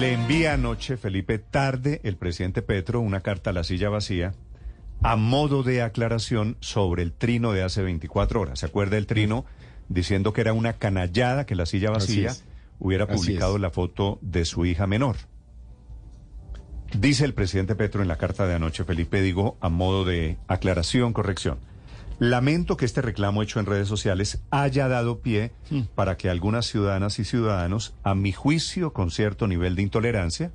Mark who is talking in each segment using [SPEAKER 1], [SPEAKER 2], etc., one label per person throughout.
[SPEAKER 1] Le envía anoche Felipe tarde el presidente Petro una carta a la silla vacía a modo de aclaración sobre el trino de hace 24 horas. ¿Se acuerda el trino diciendo que era una canallada que la silla vacía hubiera publicado la foto de su hija menor? Dice el presidente Petro en la carta de anoche, Felipe, digo, a modo de aclaración, corrección. Lamento que este reclamo hecho en redes sociales haya dado pie para que algunas ciudadanas y ciudadanos, a mi juicio con cierto nivel de intolerancia,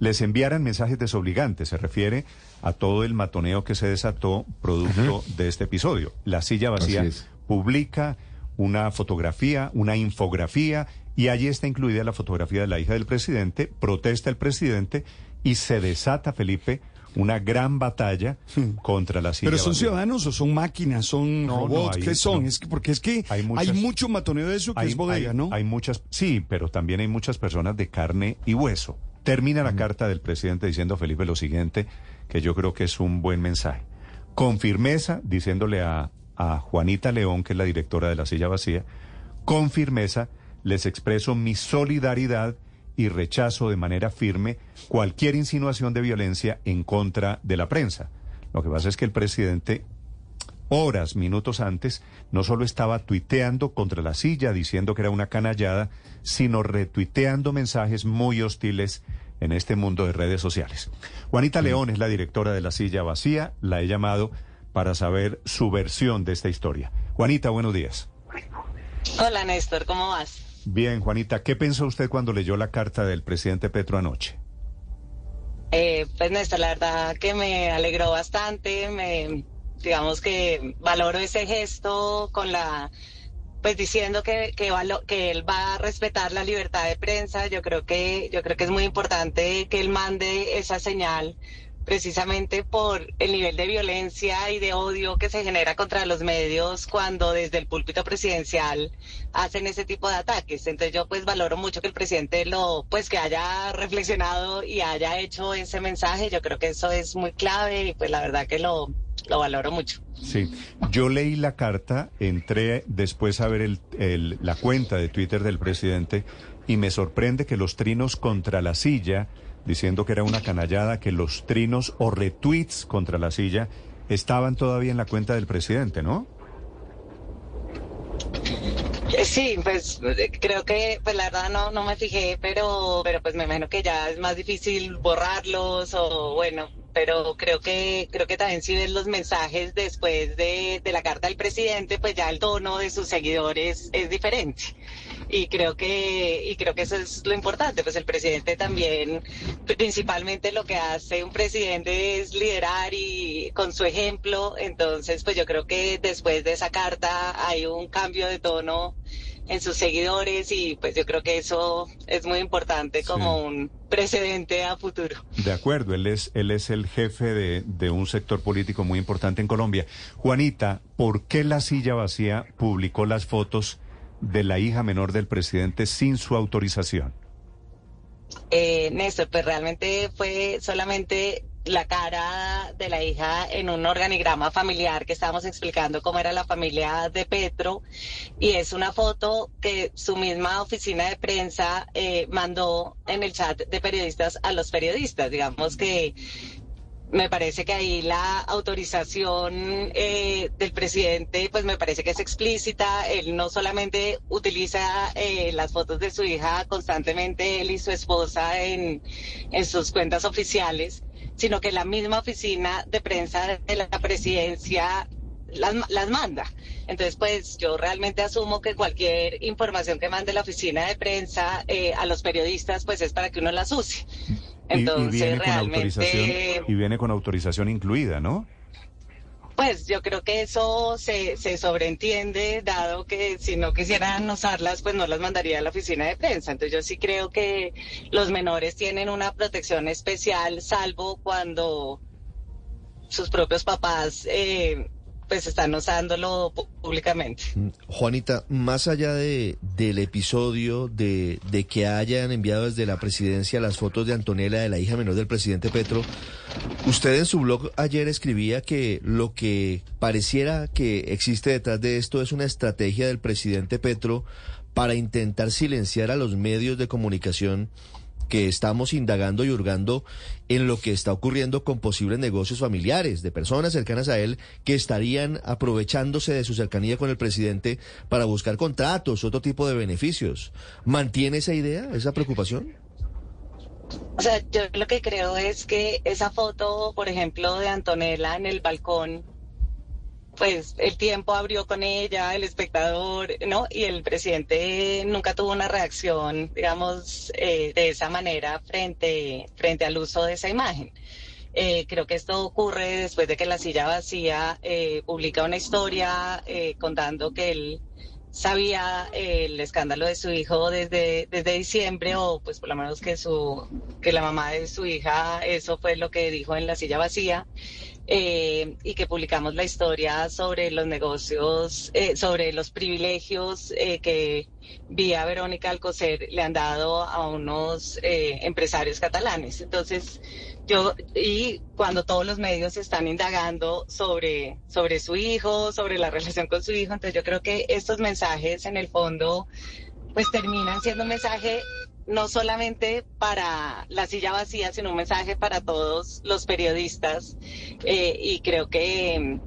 [SPEAKER 1] les enviaran mensajes desobligantes. Se refiere a todo el matoneo que se desató producto de este episodio. La silla vacía publica una fotografía, una infografía, y allí está incluida la fotografía de la hija del presidente, protesta el presidente y se desata, Felipe, una gran batalla contra la silla
[SPEAKER 2] Pero son ciudadanos o son máquinas, son
[SPEAKER 1] No, no,
[SPEAKER 2] robots,
[SPEAKER 1] hay-
[SPEAKER 2] ¿qué son?
[SPEAKER 1] no.
[SPEAKER 2] Es que, porque es que
[SPEAKER 1] Hay
[SPEAKER 2] hay,
[SPEAKER 1] muchas-
[SPEAKER 2] mucho matoneo de eso que
[SPEAKER 1] Hay,
[SPEAKER 2] es bodega,
[SPEAKER 1] hay-
[SPEAKER 2] ¿no?
[SPEAKER 1] hay muchas, sí, pero también hay muchas personas de carne y hueso. Termina la carta del presidente diciendo, Felipe, lo siguiente, que yo creo que es un buen mensaje. Con firmeza, diciéndole a, a Juanita León, que es la directora de la silla vacía, con firmeza les expreso mi solidaridad y rechazo de manera firme cualquier insinuación de violencia en contra de la prensa. Lo que pasa es que el presidente horas, minutos antes, no solo estaba tuiteando contra la silla diciendo que era una canallada, sino retuiteando mensajes muy hostiles en este mundo de redes sociales. Juanita León es la directora de la silla vacía, la he llamado para saber su versión de esta historia. Juanita, buenos días.
[SPEAKER 3] Hola Néstor, ¿cómo vas?
[SPEAKER 1] Bien, Juanita, ¿qué pensó usted cuando leyó la carta del presidente Petro anoche?
[SPEAKER 3] Eh, pues Néstor, la verdad que me alegró bastante, me digamos que valoro ese gesto con la pues diciendo que que, él va a respetar la libertad de prensa. Yo creo que yo creo que es muy importante que él mande esa señal precisamente por el nivel de violencia y de odio que se genera contra los medios cuando desde el púlpito presidencial hacen ese tipo de ataques. Entonces yo pues valoro mucho que el presidente lo, pues que haya reflexionado y haya hecho ese mensaje. Yo creo que eso es muy clave y pues la verdad que lo, lo valoro mucho.
[SPEAKER 1] Sí, yo leí la carta, entré después a ver el- el- la cuenta de Twitter del presidente y me sorprende que los trinos contra la silla, diciendo que era una canallada, que los trinos o retweets contra la silla estaban todavía en la cuenta del presidente, ¿no?
[SPEAKER 3] Eh, Sí, pues eh, creo que, pues la verdad no, no me fijé, pero, pero pues me imagino que ya es más difícil borrarlos o bueno, pero creo que, creo que también si ves los mensajes después de, de la carta del presidente, pues ya el tono de sus seguidores es diferente. Y creo que, y creo que eso es lo importante, pues el presidente también, principalmente lo que hace un presidente es liderar y con su ejemplo, entonces pues yo creo que después de esa carta hay un cambio de tono en sus seguidores y pues yo creo que eso es muy importante como
[SPEAKER 1] Sí.
[SPEAKER 3] un precedente a futuro.
[SPEAKER 1] De acuerdo, él es, él es el jefe de, de un sector político muy importante en Colombia. Juanita, ¿por qué la silla vacía publicó las fotos de la hija menor del presidente sin su autorización?
[SPEAKER 3] Eh, Néstor, pues realmente fue solamente la cara de la hija en un organigrama familiar que estábamos explicando cómo era la familia de Petro y es una foto que su misma oficina de prensa eh, mandó en el chat de periodistas a los periodistas. Digamos que me parece que ahí la autorización eh, del presidente, pues me parece que es explícita. Él no solamente utiliza eh, las fotos de su hija constantemente, él y su esposa en, en sus cuentas oficiales, sino que la misma oficina de prensa de la presidencia las, las manda. Entonces, pues yo realmente asumo que cualquier información que mande la oficina de prensa eh, a los periodistas, pues es para que uno las use.
[SPEAKER 1] Y- y,
[SPEAKER 3] Entonces,
[SPEAKER 1] viene con
[SPEAKER 3] realmente...
[SPEAKER 1] autorización y viene con autorización incluida, ¿no?
[SPEAKER 3] Pues yo creo que eso se, se sobreentiende, dado que si no quisieran usarlas, pues no las mandaría a la oficina de prensa. Entonces yo sí creo que los menores tienen una protección especial, salvo cuando sus propios papás eh, pues están usándolo públicamente.
[SPEAKER 4] Juanita, más allá de, del episodio de, de que hayan enviado desde la presidencia las fotos de Antonella, de la hija menor del presidente Petro, usted en su blog ayer escribía que lo que pareciera que existe detrás de esto es una estrategia del presidente Petro para intentar silenciar a los medios de comunicación que estamos indagando y hurgando en lo que está ocurriendo con posibles negocios familiares de personas cercanas a él que estarían aprovechándose de su cercanía con el presidente para buscar contratos, otro tipo de beneficios. ¿Mantiene esa idea, esa preocupación?
[SPEAKER 3] O sea, yo lo que creo es que esa foto, por ejemplo, de Antonella en el balcón, pues el tiempo abrió con ella, el espectador, ¿no? Y el presidente nunca tuvo una reacción, digamos, eh, de esa manera frente, frente al uso de esa imagen. Eh, creo que esto ocurre después de que La Silla Vacía eh, publica una historia contando que él sabía el escándalo de su hijo desde, desde diciembre o pues por lo menos que su que la mamá de su hija eso fue lo que dijo en la silla vacía eh, y que publicamos la historia sobre los negocios, eh, sobre los privilegios eh, que vía Verónica Alcocer le han dado a unos empresarios catalanes. Entonces, yo, y cuando todos los medios están indagando sobre, sobre su hijo, sobre la relación con su hijo, entonces yo creo que estos mensajes en el fondo pues terminan siendo un mensaje no solamente para la silla vacía, sino un mensaje para todos los periodistas. Eh, y creo que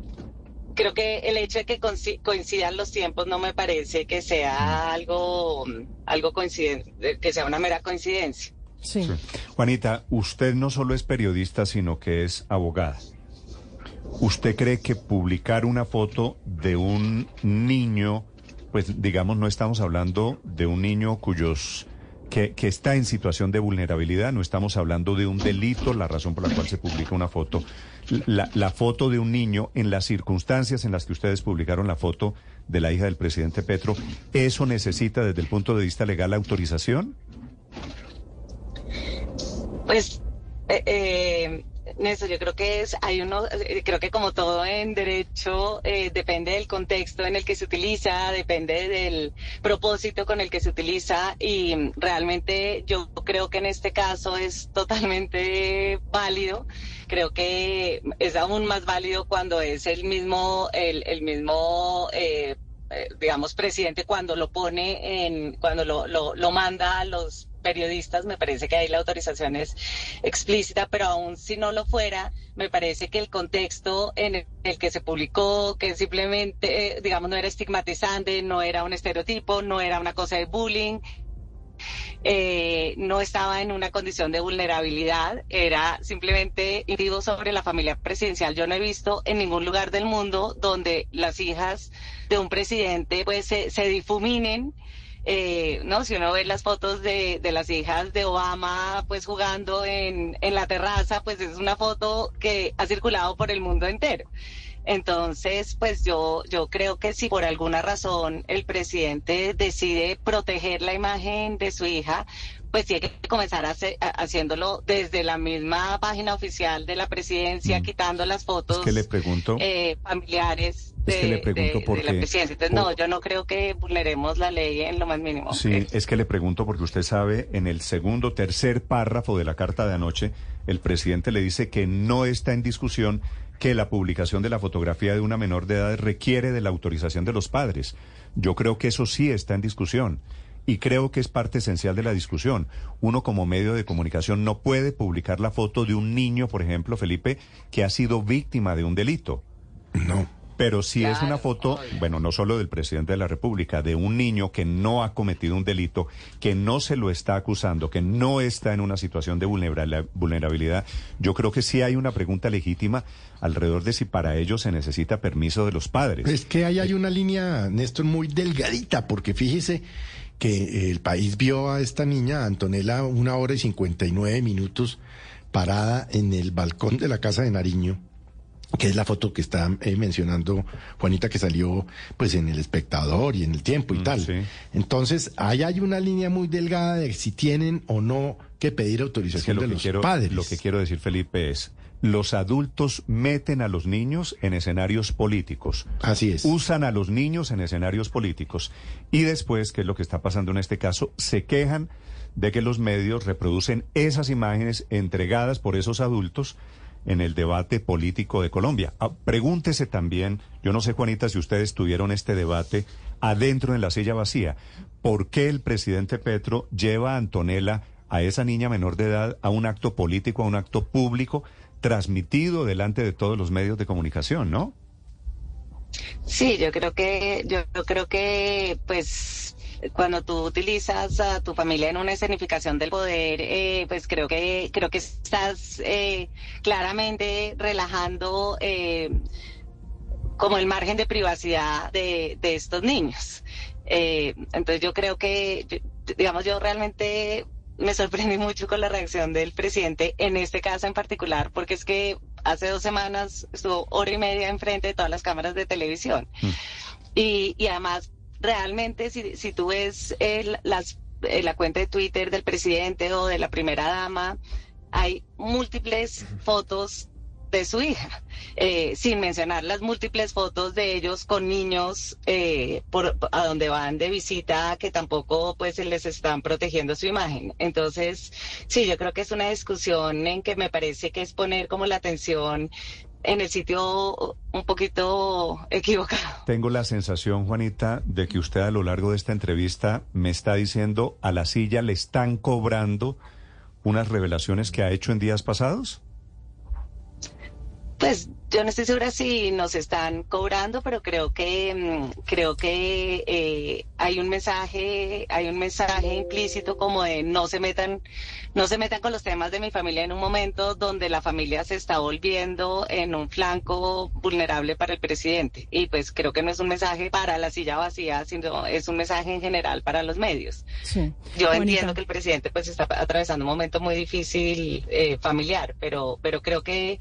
[SPEAKER 3] creo que el hecho de que coincidan los tiempos no me parece que sea algo algo coincidente, que sea una mera coincidencia.
[SPEAKER 1] Sí. Juanita, usted no solo es periodista, sino que es abogada. ¿Usted cree que publicar una foto de un niño, pues digamos, no estamos hablando de un niño cuyos que, está en situación de vulnerabilidad. No estamos hablando de un delito, la razón por la cual se publica una foto. La, foto de un niño en las circunstancias en las que ustedes publicaron la foto de la hija del presidente Petro, ¿eso necesita desde el punto de vista legal autorización?
[SPEAKER 3] Pues eh, eh Néstor, yo creo que es, hay uno, eh, creo que como todo en derecho, eh, depende del contexto en el que se utiliza, depende del propósito con el que se utiliza y realmente yo creo que en este caso es totalmente válido. Creo que es aún más válido cuando es el mismo, el, el mismo eh, digamos, presidente cuando lo pone en, cuando lo, lo, lo manda a los periodistas, me parece que ahí la autorización es explícita, pero aún si no lo fuera, me parece que el contexto en el que se publicó, que simplemente, eh, digamos, no era estigmatizante, no era un estereotipo, no era una cosa de bullying, eh, no estaba en una condición de vulnerabilidad, era simplemente individuo sobre la familia presidencial. Yo no he visto en ningún lugar del mundo donde las hijas de un presidente pues se, se difuminen eh, no, si uno ve las fotos de, de, las hijas de Obama, pues jugando en, en la terraza, pues es una foto que ha circulado por el mundo entero. Entonces, pues yo, yo creo que si por alguna razón el presidente decide proteger la imagen de su hija, pues tiene que comenzar haciéndolo desde la misma página oficial de la presidencia, mm. quitando las fotos
[SPEAKER 1] que le pregunto,
[SPEAKER 3] eh, familiares de,
[SPEAKER 1] que le pregunto por
[SPEAKER 3] la presidencia. Entonces, no, yo no creo que vulneremos la ley en lo más mínimo.
[SPEAKER 1] Sí, es que le pregunto porque usted sabe, en el segundo, tercer párrafo de la carta de anoche, el presidente le dice que no está en discusión que la publicación de la fotografía de una menor de edad requiere de la autorización de los padres. Yo creo que eso sí está en discusión y creo que es parte esencial de la discusión. Uno como medio de comunicación no puede publicar la foto de un niño, por ejemplo, Felipe, que ha sido víctima de un delito.
[SPEAKER 2] No.
[SPEAKER 1] Pero si es una foto, bueno, no solo del presidente de la República, de un niño que no ha cometido un delito, que no se lo está acusando, que no está en una situación de vulnerabilidad, yo creo que sí hay una pregunta legítima alrededor de si para ello se necesita permiso de los padres.
[SPEAKER 2] Es que ahí hay una línea, Néstor, muy delgadita, porque fíjese que el país vio a esta niña, Antonella, una hora y 59 minutos parada en el balcón de la casa de Nariño que es la foto que está eh, mencionando Juanita que salió pues en el espectador y en el tiempo y mm, tal. Entonces, ahí hay una línea muy delgada de si tienen o no que pedir autorización de los padres.
[SPEAKER 1] Lo que quiero decir, Felipe, es los adultos meten a los niños en escenarios políticos.
[SPEAKER 2] Así es.
[SPEAKER 1] Usan a los niños en escenarios políticos. Y después, que es lo que está pasando en este caso, se quejan de que los medios reproducen esas imágenes entregadas por esos adultos en el debate político de Colombia. Ah, pregúntese también, yo no sé Juanita si ustedes tuvieron este debate adentro en la silla vacía, ¿por qué el presidente Petro lleva a Antonella, a esa niña menor de edad, a un acto político, a un acto público, transmitido delante de todos los medios de comunicación, ¿no?
[SPEAKER 3] Sí, yo creo que, yo, creo que, pues, cuando tú utilizas a tu familia en una escenificación del poder, eh, pues creo que creo que estás eh, claramente relajando eh, como el margen de privacidad de, de estos niños. entonces yo creo que, digamos, yo realmente me sorprendí mucho con la reacción del presidente en este caso en particular, porque es que hace dos semanas estuvo hora y media enfrente de todas las cámaras de televisión. Mm. Y, y, además, realmente, si, si tú ves el, las, eh, la cuenta de Twitter del presidente o de la primera dama, hay múltiples fotos de su hija, eh, sin mencionar las múltiples fotos de ellos con niños eh, por, a donde van de visita que tampoco pues les están protegiendo su imagen. Entonces, sí, yo creo que es una discusión en que me parece que es poner como la atención en el sitio un poquito equivocado.
[SPEAKER 1] Tengo la sensación, Juanita, de que usted a lo largo de esta entrevista me está diciendo a la silla le están cobrando unas revelaciones que ha hecho en días pasados.
[SPEAKER 3] Pues yo no estoy segura si nos están cobrando, pero creo que mm, creo que eh, hay un mensaje, hay un mensaje implícito como de no se metan, no se metan con los temas de mi familia en un momento donde la familia se está volviendo en un flanco vulnerable para el presidente. Y pues creo que no es un mensaje para la silla vacía, sino es un mensaje en general para los medios. Yo entiendo que el presidente pues está atravesando un momento muy difícil eh, familiar, pero pero creo que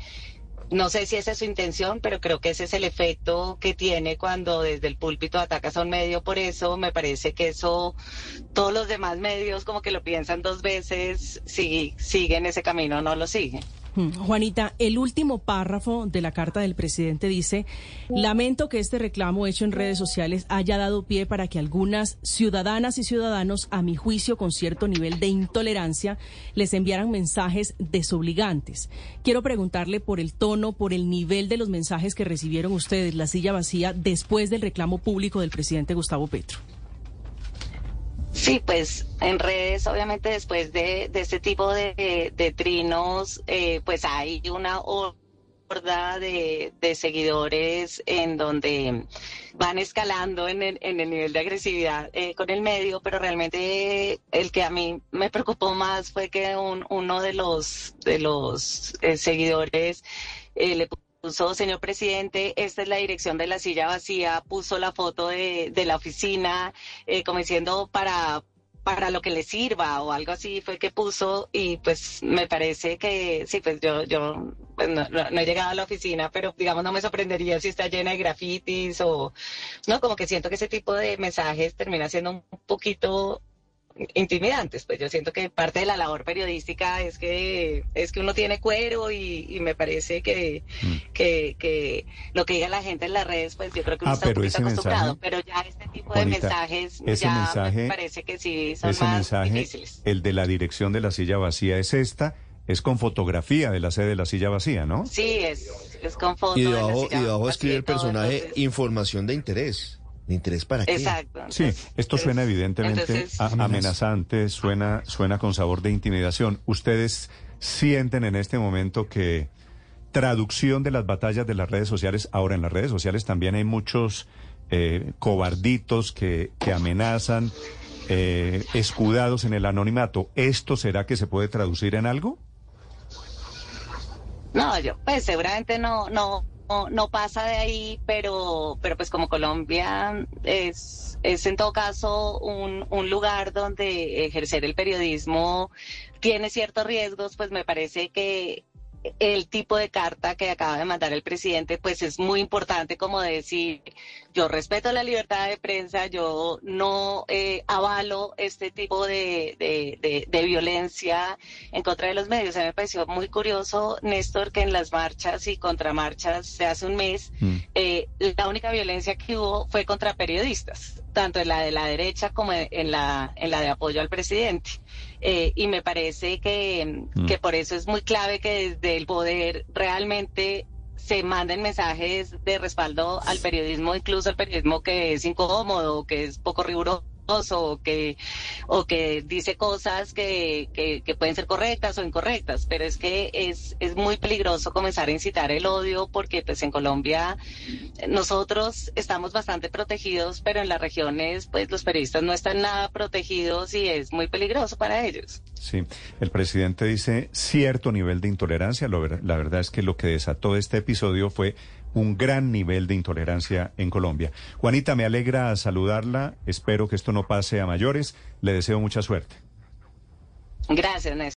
[SPEAKER 3] no sé si esa es su intención, pero creo que ese es el efecto que tiene cuando desde el púlpito atacas a un medio. Por eso me parece que eso, todos los demás medios como que lo piensan dos veces, si siguen ese camino o no lo siguen.
[SPEAKER 5] Mm, Juanita, el último párrafo de la carta del presidente dice, lamento que este reclamo hecho en redes sociales haya dado pie para que algunas ciudadanas y ciudadanos, a mi juicio con cierto nivel de intolerancia, les enviaran mensajes desobligantes. Quiero preguntarle por el tono, por el nivel de los mensajes que recibieron ustedes, la silla vacía, después del reclamo público del presidente Gustavo Petro.
[SPEAKER 3] Sí, pues en redes, obviamente después de, de este tipo de, trinos, eh, pues hay una horda de, seguidores en donde van escalando en el, en el nivel de agresividad eh, con el medio, pero realmente el que a mí me preocupó más fue que un, uno de los, de los eh, seguidores le puso, señor presidente, esta es la dirección de la silla vacía, puso la foto de, de la oficina, eh, como diciendo para para lo que le sirva o algo así fue que puso y pues me parece que sí, pues yo, yo pues no, no, he llegado a la oficina, pero digamos no me sorprendería si está llena de grafitis o no, como que siento que ese tipo de mensajes termina siendo un poquito intimidantes. Pues yo siento que parte de la labor periodística es que es que uno tiene cuero y, me parece que, mm. que, que, lo que diga la gente en las redes, pues yo creo que uno
[SPEAKER 1] ah,
[SPEAKER 3] está
[SPEAKER 1] pero
[SPEAKER 3] un acostumbrado. pero ya este tipo de mensajes ya me parece que sí son
[SPEAKER 1] ese
[SPEAKER 3] más
[SPEAKER 1] mensaje,
[SPEAKER 3] difíciles.
[SPEAKER 1] El de la dirección de la silla vacía es esta. Es con fotografía de la sede de la silla vacía, ¿no?
[SPEAKER 3] Sí, es, es con foto.
[SPEAKER 4] Y debajo, y debajo escribe el personaje información de interés. ¿De interés para qué?
[SPEAKER 3] Exacto.
[SPEAKER 1] sí, esto suena evidentemente amenazante, suena, suena con sabor de intimidación. ¿Ustedes sienten en este momento que traducción de las batallas de las redes sociales, ahora en las redes sociales también hay muchos eh, cobarditos que, que amenazan, eh, escudados en el anonimato. ¿Esto será que se puede traducir en algo?
[SPEAKER 3] No, yo, pues seguramente no, no, no, pasa de ahí, pero, pero pues como Colombia es, es en todo caso un, un lugar donde ejercer el periodismo tiene ciertos riesgos, pues me parece que el tipo de carta que acaba de mandar el presidente, pues es muy importante como decir, yo respeto la libertad de prensa, yo no eh, avalo este tipo de, de, violencia en contra de los medios. A mí me pareció muy curioso, Néstor, que en las marchas y contramarchas de hace un mes, mm. eh, la única violencia que hubo fue contra periodistas tanto en la de la derecha como en la, en la de apoyo al presidente. Eh, y me parece que, mm. que por eso es muy clave que desde el poder realmente se manden mensajes de respaldo al periodismo, incluso al periodismo que es incómodo, que es poco riguroso o que, o que dice cosas que, que, pueden ser correctas o incorrectas, pero es que es, es muy peligroso comenzar a incitar el odio porque pues en Colombia nosotros estamos bastante protegidos, pero en las regiones pues los periodistas no están nada protegidos y es muy peligroso para ellos.
[SPEAKER 1] Sí, el presidente dice cierto nivel de intolerancia, la verdad es que lo que desató este episodio fue un gran nivel de intolerancia en Colombia. Juanita, me alegra saludarla. Espero que esto no pase a mayores. Le deseo mucha suerte.
[SPEAKER 3] Gracias, Néstor.